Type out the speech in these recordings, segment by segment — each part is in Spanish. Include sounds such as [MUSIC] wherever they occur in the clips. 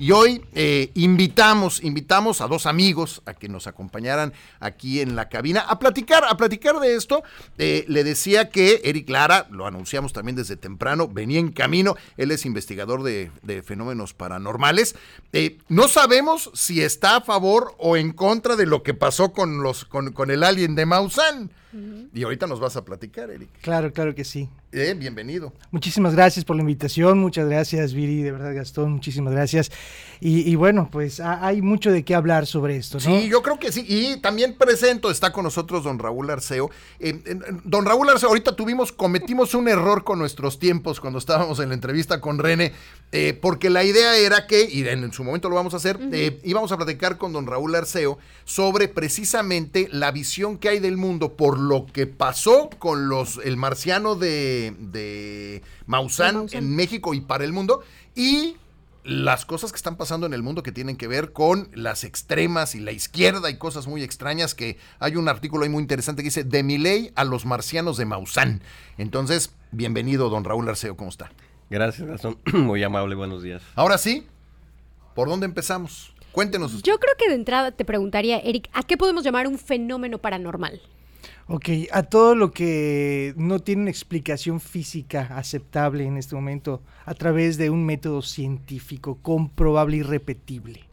Y hoy eh, invitamos, invitamos a dos amigos a que nos acompañaran aquí en la cabina a platicar, a platicar de esto. Eh, le decía que Eric Lara, lo anunciamos también desde temprano, venía en camino. Él es investigador de, fenómenos paranormales. Eh, no sabemos si está a favor o en contra de lo que pasó con los, con, con el alien de Maussan. Y ahorita nos vas a platicar, Eric. Claro, claro que sí. Eh, bienvenido. Muchísimas gracias por la invitación, muchas gracias Viri, de verdad Gastón, muchísimas gracias. Y, bueno, pues hay mucho de qué hablar sobre esto. ¿no? Sí, yo creo que sí. Y también presento, está con nosotros don Raúl Arceo. Eh, don Raúl Arceo, ahorita tuvimos, cometimos un error con nuestros tiempos cuando estábamos en la entrevista con René, eh, porque la idea era que, y en, su momento lo vamos a hacer, íbamos a platicar con don Raúl Arceo sobre precisamente la visión que hay del mundo por lo que pasó con los el marciano de, de Maussan en México y para el mundo y las cosas que están pasando en el mundo que tienen que ver con las extremas y la izquierda y cosas muy extrañas que hay un artículo ahí muy interesante que dice de ley a los marcianos de Maussan. Entonces, bienvenido don Raúl Arceo, ¿cómo está? Gracias, Gastón. [CLEARS THROAT] Muy amable, buenos días. Ahora sí, ¿por dónde empezamos? Cuéntenos. Yo creo que de entrada te preguntaría, Eric, ¿a qué podemos llamar un fenómeno paranormal? Ok, a todo lo que no tiene una explicación física aceptable en este momento a través de un método científico comprobable y repetible.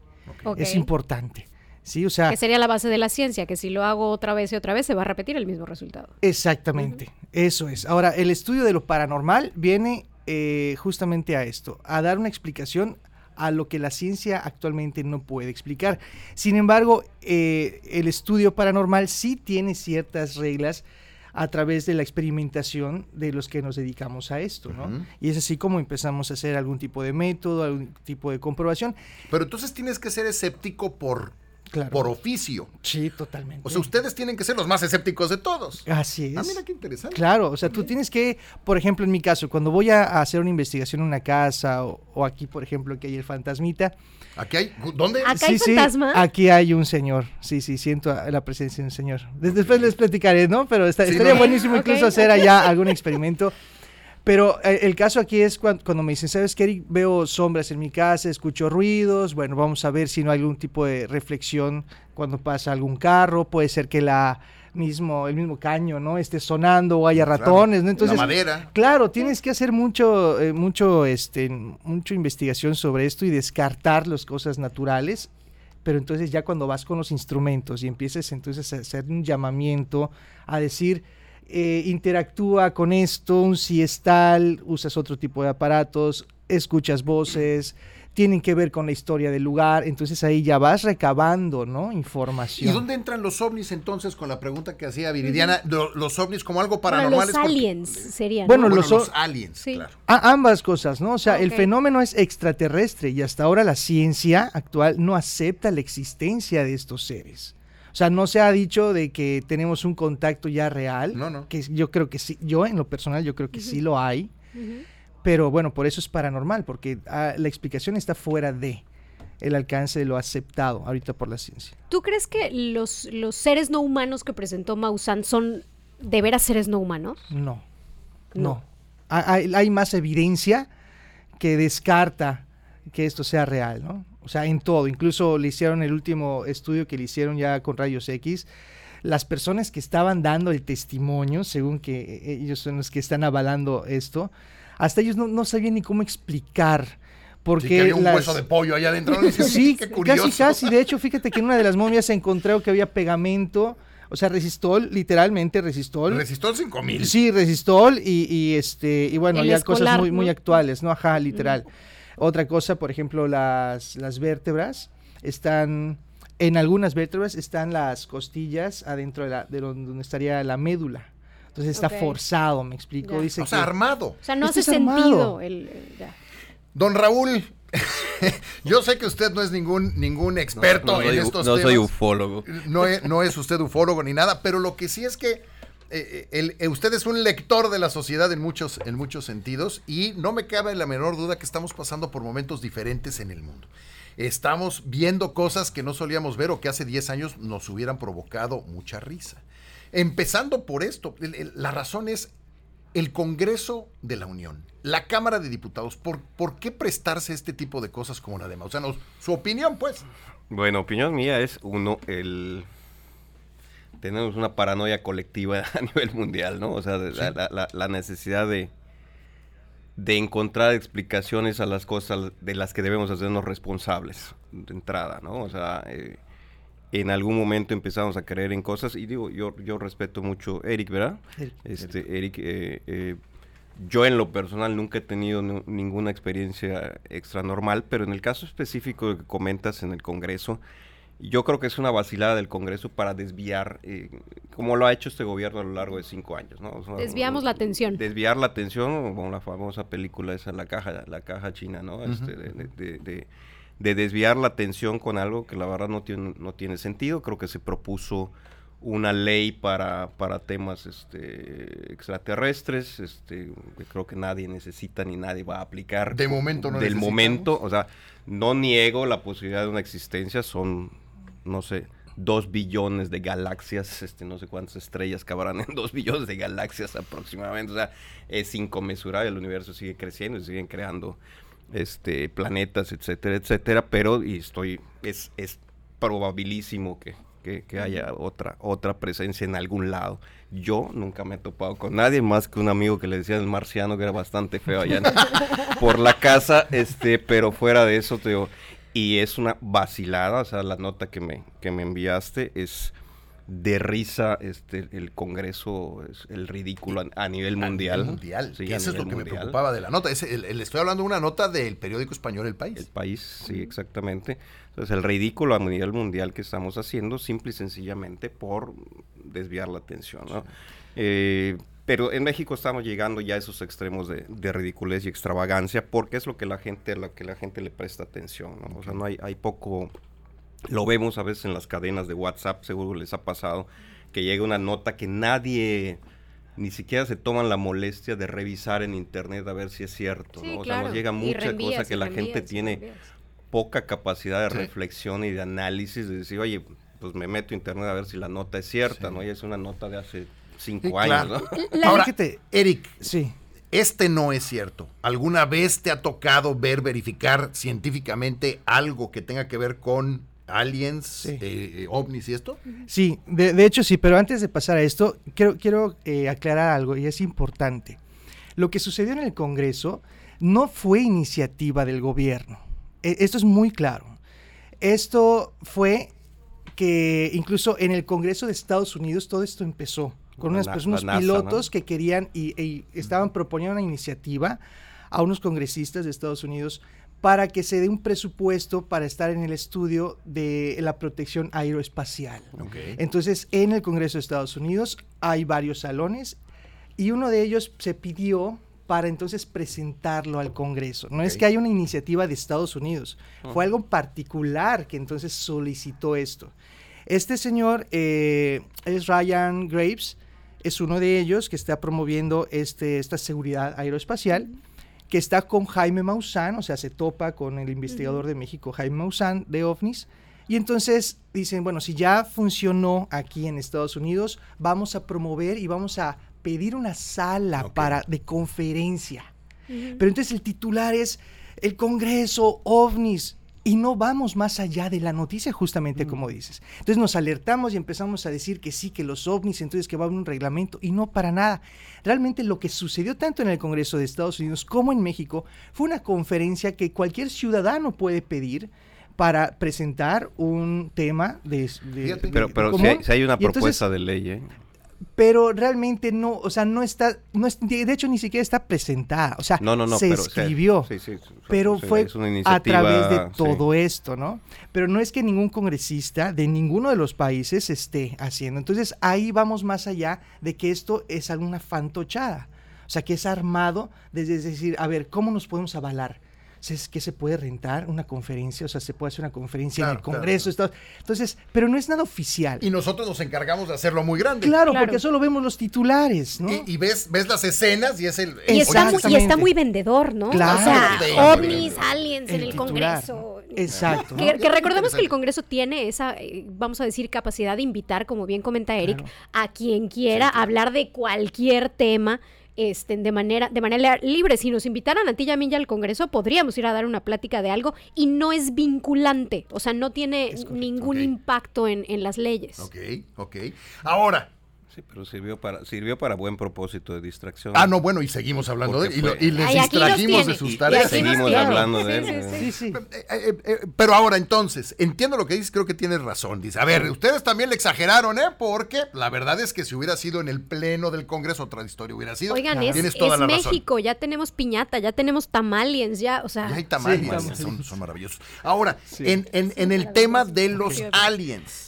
Es importante. Sí, o sea, que sería la base de la ciencia, que si lo hago otra vez y otra vez se va a repetir el mismo resultado. Exactamente, eso es. Ahora, el estudio de lo paranormal viene eh, justamente a esto, a dar una explicación a lo que la ciencia actualmente no puede explicar. Sin embargo, eh, el estudio paranormal sí tiene ciertas reglas a través de la experimentación de los que nos dedicamos a esto, ¿no? Y es así como empezamos a hacer algún tipo de método, algún tipo de comprobación. Pero entonces tienes que ser escéptico por por oficio. Sí, totalmente. O sea, ustedes tienen que ser los más escépticos de todos. Así es. Ah, mira qué interesante. Claro, o sea, tú tienes que, por ejemplo, en mi caso, cuando voy a hacer una investigación en una casa o, aquí, por ejemplo, que hay el fantasmita. ¿Aquí hay? ¿Dónde? ¿Acá hay fantasma? aquí hay un señor. Sí, sí, siento la presencia de un señor. Después les platicaré, ¿no? Pero estaría buenísimo [LAUGHS] incluso hacer allá algún experimento. Pero eh, el caso aquí es cuando, me dicen, ¿sabes qué? Veo sombras en mi casa, escucho ruidos, bueno, vamos a ver si no hay algún tipo de reflexión cuando pasa algún carro, puede ser que la mismo, el mismo caño, ¿no? Esté sonando o haya ratones, ¿no? Entonces, la madera. Claro, tienes que hacer mucho, eh, mucho, este, mucha investigación sobre esto y descartar las cosas naturales pero entonces ya cuando vas con los instrumentos y empieces entonces a hacer un llamamiento a decir, eh, interactúa con esto, un siestal, usas otro tipo de aparatos, escuchas voces, tienen que ver con la historia del lugar, entonces ahí ya vas recabando, ¿no? Información. ¿Y dónde entran los ovnis entonces con la pregunta que hacía Viridiana? Los ovnis como algo paranormal. los aliens serían. Bueno, los, aliens, claro. ambas cosas, ¿no? O sea, el fenómeno es extraterrestre y hasta ahora la ciencia actual no acepta la existencia de estos seres. O sea, no se ha dicho de que tenemos un contacto ya real. No, no. Que yo creo que sí, yo en lo personal yo creo que sí lo hay. Pero bueno, por eso es paranormal, porque ah, la explicación está fuera de el alcance de lo aceptado ahorita por la ciencia. ¿Tú crees que los, los seres no humanos que presentó Maussan son de veras seres no humanos? No. No. Hay, hay más evidencia que descarta que esto sea real, ¿no? O sea, en todo. Incluso le hicieron el último estudio que le hicieron ya con rayos X. Las personas que estaban dando el testimonio, según que eh, ellos son los que están avalando esto, hasta ellos no, sabían ni cómo explicar. Porque sí, había un hueso de pollo allá adentro. [LAUGHS] sí, casi, casi. De hecho, fíjate que en una de las momias se encontró que había pegamento. O sea, resistol, literalmente resistol. Resistol 5000. Sí, resistol y, este y bueno, ya cosas muy, muy actuales, ¿no? Ajá, literal. Otra cosa, por ejemplo, las, las vértebras están, en algunas vértebras están las costillas adentro de, la, de donde estaría la médula. Entonces está forzado, me explico. Dice o sea, armado. O sea, no hace sentido. Don Raúl, [LAUGHS] yo sé que usted no es ningún, ningún experto en estos temas. No soy ufólogo. No es, no es usted ufólogo ni nada, pero lo que sí es que eh, eh, eh, usted es un lector de la sociedad en muchos, en muchos sentidos y no me cabe la menor duda que estamos pasando por momentos diferentes en el mundo. Estamos viendo cosas que no solíamos ver o que hace 10 años nos hubieran provocado mucha risa. Empezando por esto, la razón es el Congreso de la Unión, la Cámara de Diputados, ¿por, por qué prestarse este tipo de cosas como la de Mausano? Su opinión, pues. Bueno, opinión mía es uno, el tenemos una paranoia colectiva [LAUGHS] a nivel mundial, ¿no? O sea, de- la, la- la- la necesidad de, de encontrar explicaciones a las cosas de las que debemos hacernos responsables de entrada, ¿no? O sea, eh, en algún momento empezamos a creer en cosas y digo, yo, yo respeto mucho Eric, ¿verdad? Eric. Este, Eric, eh, eh, yo en lo personal nunca he tenido ninguna experiencia extra normal, pero en el caso específico que comentas en el Congreso, yo creo que es una vacilada del Congreso para desviar, eh, como lo ha hecho este gobierno a lo largo de cinco años, ¿no? O sea, Desviamos la atención. Desviar la atención, como la famosa película esa, la caja, la caja china, ¿no? Este, de, de- de- de- de desviar la atención con algo que la verdad no tiene, no tiene sentido. Creo que se propuso una ley para, para temas este, extraterrestres, este, que creo que nadie necesita ni nadie va a aplicar. De momento no Del momento, o sea, no niego la posibilidad de una existencia, son, no sé, dos billones de galaxias, este, no sé cuántas estrellas cabrán en dos billones de galaxias aproximadamente, o sea, es inconmensurable, el universo sigue creciendo y siguen creando este planetas, etcétera, etcétera, pero y estoy, es, es probabilísimo que, que- que haya otra, otra presencia en algún lado. Yo nunca me he topado con nadie más que un amigo que le decían el marciano, que era bastante feo allá en- por la casa, este, pero fuera de eso te digo, y es una vacilada, o sea, la nota que me, que me enviaste es de risa este el Congreso, es el ridículo a, a nivel mundial. mundial. Sí, que a eso es lo nivel que me mundial. preocupaba de la nota. Es el- el- estoy hablando de una nota del periódico español El País. El país, sí, exactamente. Entonces, el ridículo a nivel mundial que estamos haciendo, simple y sencillamente por desviar la atención, ¿no? Eh, pero en México estamos llegando ya a esos extremos de, de ridiculez y extravagancia, porque es lo que la gente, a lo que la gente le presta atención, ¿no? O sea, no hay, hay poco, lo vemos a veces en las cadenas de WhatsApp, seguro les ha pasado, que llega una nota que nadie ni siquiera se toman la molestia de revisar en internet a ver si es cierto, Sí, ¿no? O sea, nos llega mucha reenvías, cosa que la gente reenvías, tiene poca capacidad de Sí. reflexión y de análisis, de decir, oye, pues me meto a internet a ver si la nota es cierta, Sí. ¿no? Y es una nota de hace cinco Sí, años, claro. ¿no? La- Ahora, Fíjate. Eric, Sí. este no es cierto. ¿Alguna vez te ha tocado ver, verificar científicamente algo que tenga que ver con aliens, Sí. eh, eh, ovnis y esto? Sí, de, de hecho sí, pero antes de pasar a esto, quiero, quiero eh, aclarar algo y es importante. Lo que sucedió en el Congreso no fue iniciativa del gobierno. E- esto es muy claro. Esto fue que incluso en el Congreso de Estados Unidos todo esto empezó con unas NASA, pilotos ¿no? que querían y, y estaban proponiendo una iniciativa a unos congresistas de Estados Unidos para que se dé un presupuesto para estar en el estudio de la protección aeroespacial. Entonces, en el Congreso de Estados Unidos hay varios salones y uno de ellos se pidió para entonces presentarlo al Congreso. No es que haya una iniciativa de Estados Unidos, fue algo particular que entonces solicitó esto. Este señor eh, es Ryan Graves, es uno de ellos que está promoviendo este, esta seguridad aeroespacial, que está con Jaime Maussan, o sea, se topa con el investigador de México, Jaime Maussan, de OVNIS. Y entonces dicen, bueno, si ya funcionó aquí en Estados Unidos, vamos a promover y vamos a pedir una sala para, de conferencia. Pero entonces el titular es el Congreso, ovnis. Y no vamos más allá de la noticia, justamente como dices. Entonces nos alertamos y empezamos a decir que sí, que los ovnis, entonces que va a haber un reglamento, y no para nada. Realmente lo que sucedió tanto en el Congreso de Estados Unidos como en México fue una conferencia que cualquier ciudadano puede pedir para presentar un tema de... de- Fíjate. de- Pero, pero si, hay, si hay una Y entonces- propuesta de ley, ¿eh? Pero realmente no, o sea, no está, no es- de hecho ni siquiera está presentada, o sea, No, no, no, se pero, o sea, escribió, sí, sí, pero fue a través de todo esto, ¿no? Pero no es que ningún congresista de ninguno de los países esté haciendo. Entonces ahí vamos más allá de que esto es alguna fantochada, o sea, que es armado desde decir, a ver, ¿cómo nos podemos avalar? ¿Es que se puede rentar una conferencia? O sea, se puede hacer una conferencia en el Congreso. Entonces, pero no es nada oficial. Y nosotros nos encargamos de hacerlo muy grande. Claro, Claro. porque solo vemos los titulares, ¿no? Y, y ves, ves las escenas y es el... Y el- está, muy, y está muy vendedor, ¿no? Claro. O sea, Sí. ovnis, aliens en el titular. Congreso. Exacto. ¿no? Que, que recordemos que el Congreso tiene esa, eh, vamos a decir, capacidad de invitar, como bien comenta Eric, Claro. a quien quiera hablar de cualquier tema este, de, manera, de manera libre. Si nos invitaran a ti y a mí ya al Congreso, podríamos ir a dar una plática de algo y no es vinculante, o sea, no tiene ningún impacto en, en las leyes. Ok, ok. Ahora, Sí, pero sirvió para, sirvió para buen propósito de distracción. ah, no, bueno, y seguimos hablando de él. Y, lo- y les Ay, distrajimos de sus Y- y tareas. nos Seguimos hablando de él. Sí, sí, sí. Sí, sí. Eh, eh, eh, pero ahora entonces, entiendo lo que dices, creo que tienes razón. Dice, a ver, ustedes también le exageraron, ¿eh? Porque la verdad es que si hubiera sido en el pleno del Congreso, otra historia hubiera sido. Oigan, es, tienes toda es la razón. México, ya tenemos piñata, ya tenemos tamaliens, ya, o sea, Y hay tamales. son, son maravillosos. Ahora, Sí. en, en- en el tema de los aliens,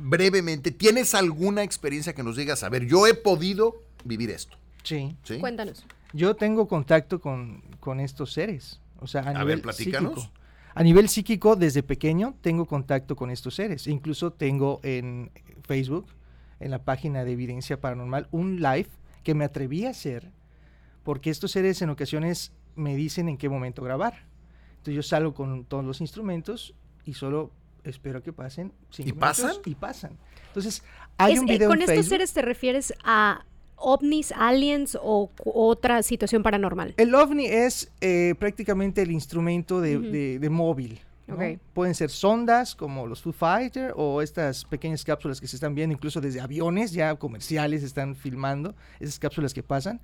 brevemente, ¿tienes alguna experiencia que nos digas? A ver, yo he podido vivir esto. Sí. ¿sí? cuéntanos. Yo tengo contacto con, con estos seres. O sea, a, A nivel ver, platícanos. psíquico. A nivel psíquico, desde pequeño, tengo contacto con estos seres. Incluso tengo en Facebook, en la página de Evidencia Paranormal, un live que me atreví a hacer, porque estos seres en ocasiones me dicen en qué momento grabar. Entonces yo salgo con todos los instrumentos y solo espero que pasen cinco ¿Y minutos pasan? Y pasan. Entonces, hay Es- un eh, video ¿Con en estos Facebook. seres te refieres a ovnis, aliens o otra situación paranormal? El ovni es eh, prácticamente el instrumento de, Ujú. de- de móvil. ¿no? Ok. Pueden ser sondas como los Foo Fighter o estas pequeñas cápsulas que se están viendo incluso desde aviones ya comerciales están filmando esas cápsulas que pasan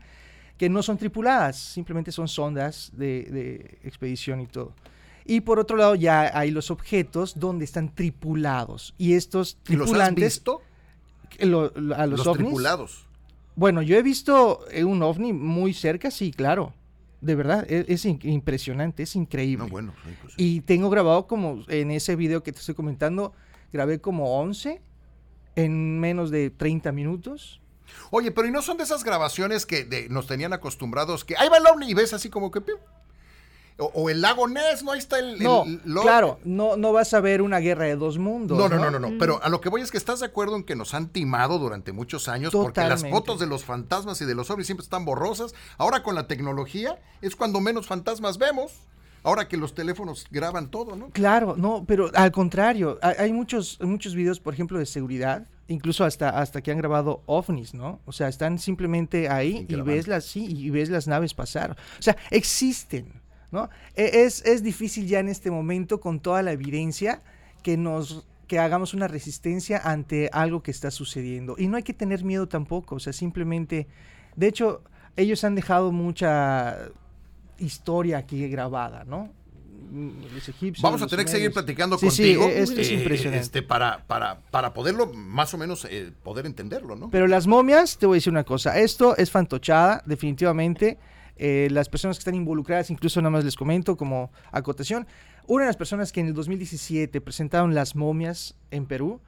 que no son tripuladas simplemente son sondas de, de expedición y todo y por otro lado ya hay los objetos donde están tripulados y estos ¿Y los has tripulantes visto? lo- lo- a los, Los, ovnis tripulados. bueno, yo he visto eh, un ovni muy cerca, sí, claro. De verdad, e- es, in- impresionante, es increíble. No, bueno, pues sí. Y tengo grabado como en ese video que te estoy comentando, grabé como 11 en menos de 30 minutos. Oye, pero ¿y no son de esas grabaciones que de- nos tenían acostumbrados que ahí va el ovni y ves así como que... O, o el lago Ness, ¿no? Ahí está el... el- No, lo- claro, no, no vas a ver una guerra de dos mundos. No, no, no, no, no. Pero a lo que voy es que estás de acuerdo en que nos han timado durante muchos años porque las fotos de los fantasmas y de los ovnis siempre están borrosas. Ahora con la tecnología es cuando menos fantasmas vemos. Ahora que los teléfonos graban todo, ¿no? Claro, no, pero al contrario, hay, hay muchos, muchos videos, por ejemplo, de seguridad, incluso hasta, hasta que han grabado ovnis, ¿no? O sea, están simplemente ahí y ves las, sí, y ves las naves pasar. O sea, existen, ¿no? E- Es, es difícil ya en este momento, con toda la evidencia, que nos que hagamos una resistencia ante algo que está sucediendo. Y no hay que tener miedo tampoco, o sea, simplemente, de hecho, ellos han dejado mucha historia aquí grabada, ¿no? Los egipcios, Vamos a tener que seguir platicando Sí, contigo. e- esto es eh, impresionante. Este, para, para, para poderlo, más o menos, eh, poder entenderlo, ¿no? Pero las momias, te voy a decir una cosa, esto es fantochada, definitivamente. Eh, las personas que están involucradas, incluso nada más les comento como acotación, una de las personas que en el 2017 presentaron las momias en Perú,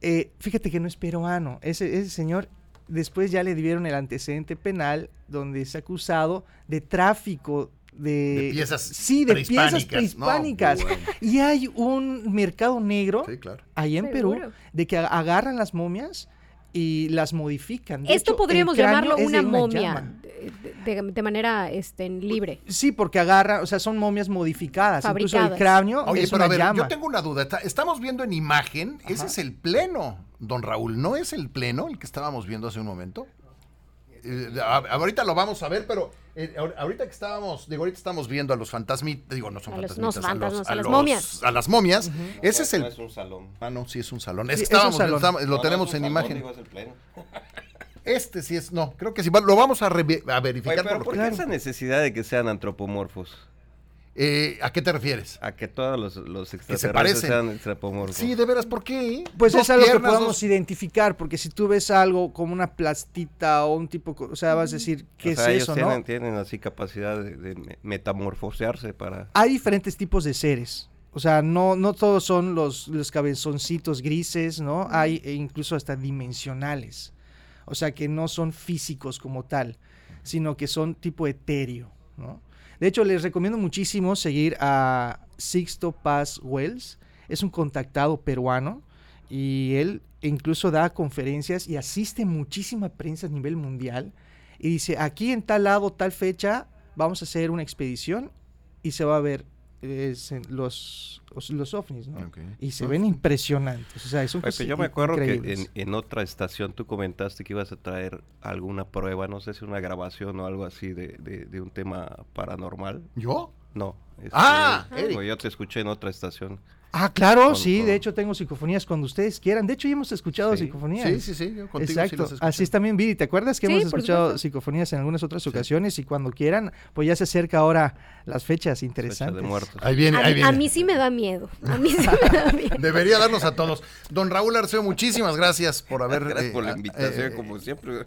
eh, fíjate que no es peruano, ese, ese señor después ya le dieron el antecedente penal donde es acusado de tráfico de, De piezas sí, de piezas prehispánicas. No, prehispánicas. bueno. Y hay un mercado negro Sí, claro. ahí en Perú de que agarran las momias y las modifican. De Esto hecho, podríamos llamarlo una momia de, de- de manera este, libre. Sí, porque agarran, o sea, son momias modificadas. Incluso el cráneo Oye, es pero una a ver, llama. yo tengo una duda. Está- Estamos viendo en imagen, ese es el pleno, don Raúl. ¿No es el pleno el que estábamos viendo hace un momento? Eh, a- ahorita lo vamos a ver, pero eh, ahor- ahorita que estábamos, digo, ahorita estamos viendo a los fantasmitas, digo, no son A los- fantasmitas, no, fantasmas, a las los- momias. A las momias. Ese es No, el... es un salón. Ah, no, sí, es un salón. Es Sí, que es un estábamos, salón. lo No, no tenemos es un en salón, imagen. digo, es el pleno. [LAUGHS] Este sí es, no, creo que sí. Lo vamos a, revi- a Oye, verificar. pero por ¿por lo qué que- esa necesidad de que sean antropomorfos? Eh, ¿A qué te refieres? A que todos los, los se extraterrestres sean antropomorfos. Sí, de veras, ¿por qué? Pues Dos es algo que piernas, podemos dos- identificar, porque si tú ves algo como una plastita o un tipo, o sea, vas a decir, ¿qué o sea, es ellos eso, tienen, no? tienen así capacidad de, de me- metamorfosearse para... Hay diferentes tipos de seres. O sea, no, no todos son los, los cabezoncitos grises, ¿no? Hay e incluso hasta dimensionales. O sea, que no son físicos como tal, sino que son tipo etéreo, ¿no? De hecho, les recomiendo muchísimo seguir a Sixto Paz Wells. Es un contactado peruano y él incluso da conferencias y asiste muchísima prensa a nivel mundial. Y dice, aquí en tal lado, tal fecha, vamos a hacer una expedición y se va a ver es en los, os- los ovnis, ¿no? Ok. Y se ven impresionantes. O sea, son Oye, yo me acuerdo que increíbles. en, en otra estación tú comentaste que ibas a traer alguna prueba, no sé si una grabación o algo así de, de- de un tema paranormal. ¿Yo? No. este, Ah, como Eric. yo te escuché en otra estación. Ah, claro, Con- sí, con- de hecho tengo psicofonías cuando ustedes quieran. De hecho, ya hemos escuchado Sí. psicofonías. Sí, sí, sí. yo contigo sí Exacto, escucho. así es también, Viri. ¿Te acuerdas que Sí, hemos escuchado supuesto. psicofonías en algunas otras ocasiones? Y cuando quieran, pues ya se acerca ahora las fechas Fecha interesantes. de muertos. Ahí viene, A, ahí mí- viene. a mí sí me da miedo. A mí sí me da miedo. [LAUGHS] Debería darnos a todos. Don Raúl Arceo, muchísimas gracias por [LAUGHS] haber. Gracias eh, por la invitación, eh, como siempre.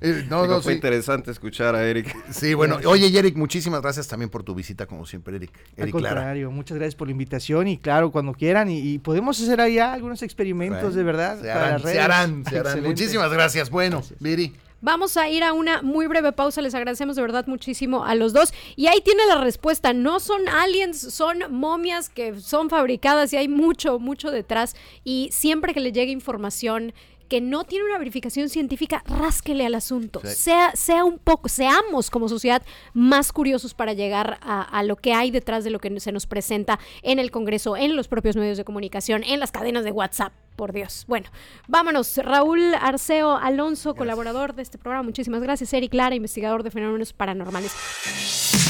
eh, [LAUGHS] no, Digo, no, fue sí. interesante escuchar a Eric. Sí, bueno. Oye, Eric, muchísimas gracias también por tu visita, como siempre, Eric. Al Eric Lara. contrario, muchas gracias por la invitación y claro, cuando quieran y, y podemos hacer allá algunos experimentos de verdad. Se para harán, se harán, se harán. Excelente. Muchísimas gracias. Bueno, Viri. Vamos a ir a una muy breve pausa. Les agradecemos de verdad muchísimo a los dos. Y ahí tiene la respuesta. No son aliens, son momias que son fabricadas y hay mucho, mucho detrás. Y siempre que le llegue información que no tiene una verificación científica, rásquele al asunto. Sí. Sea, sea un poco, seamos como sociedad más curiosos para llegar a, a lo que hay detrás de lo que se nos presenta en el Congreso, en los propios medios de comunicación, en las cadenas de WhatsApp. Por Dios. Bueno, vámonos. Raúl Arceo Alonso, colaborador de este programa. Muchísimas gracias. Eric Lara, investigador de fenómenos paranormales.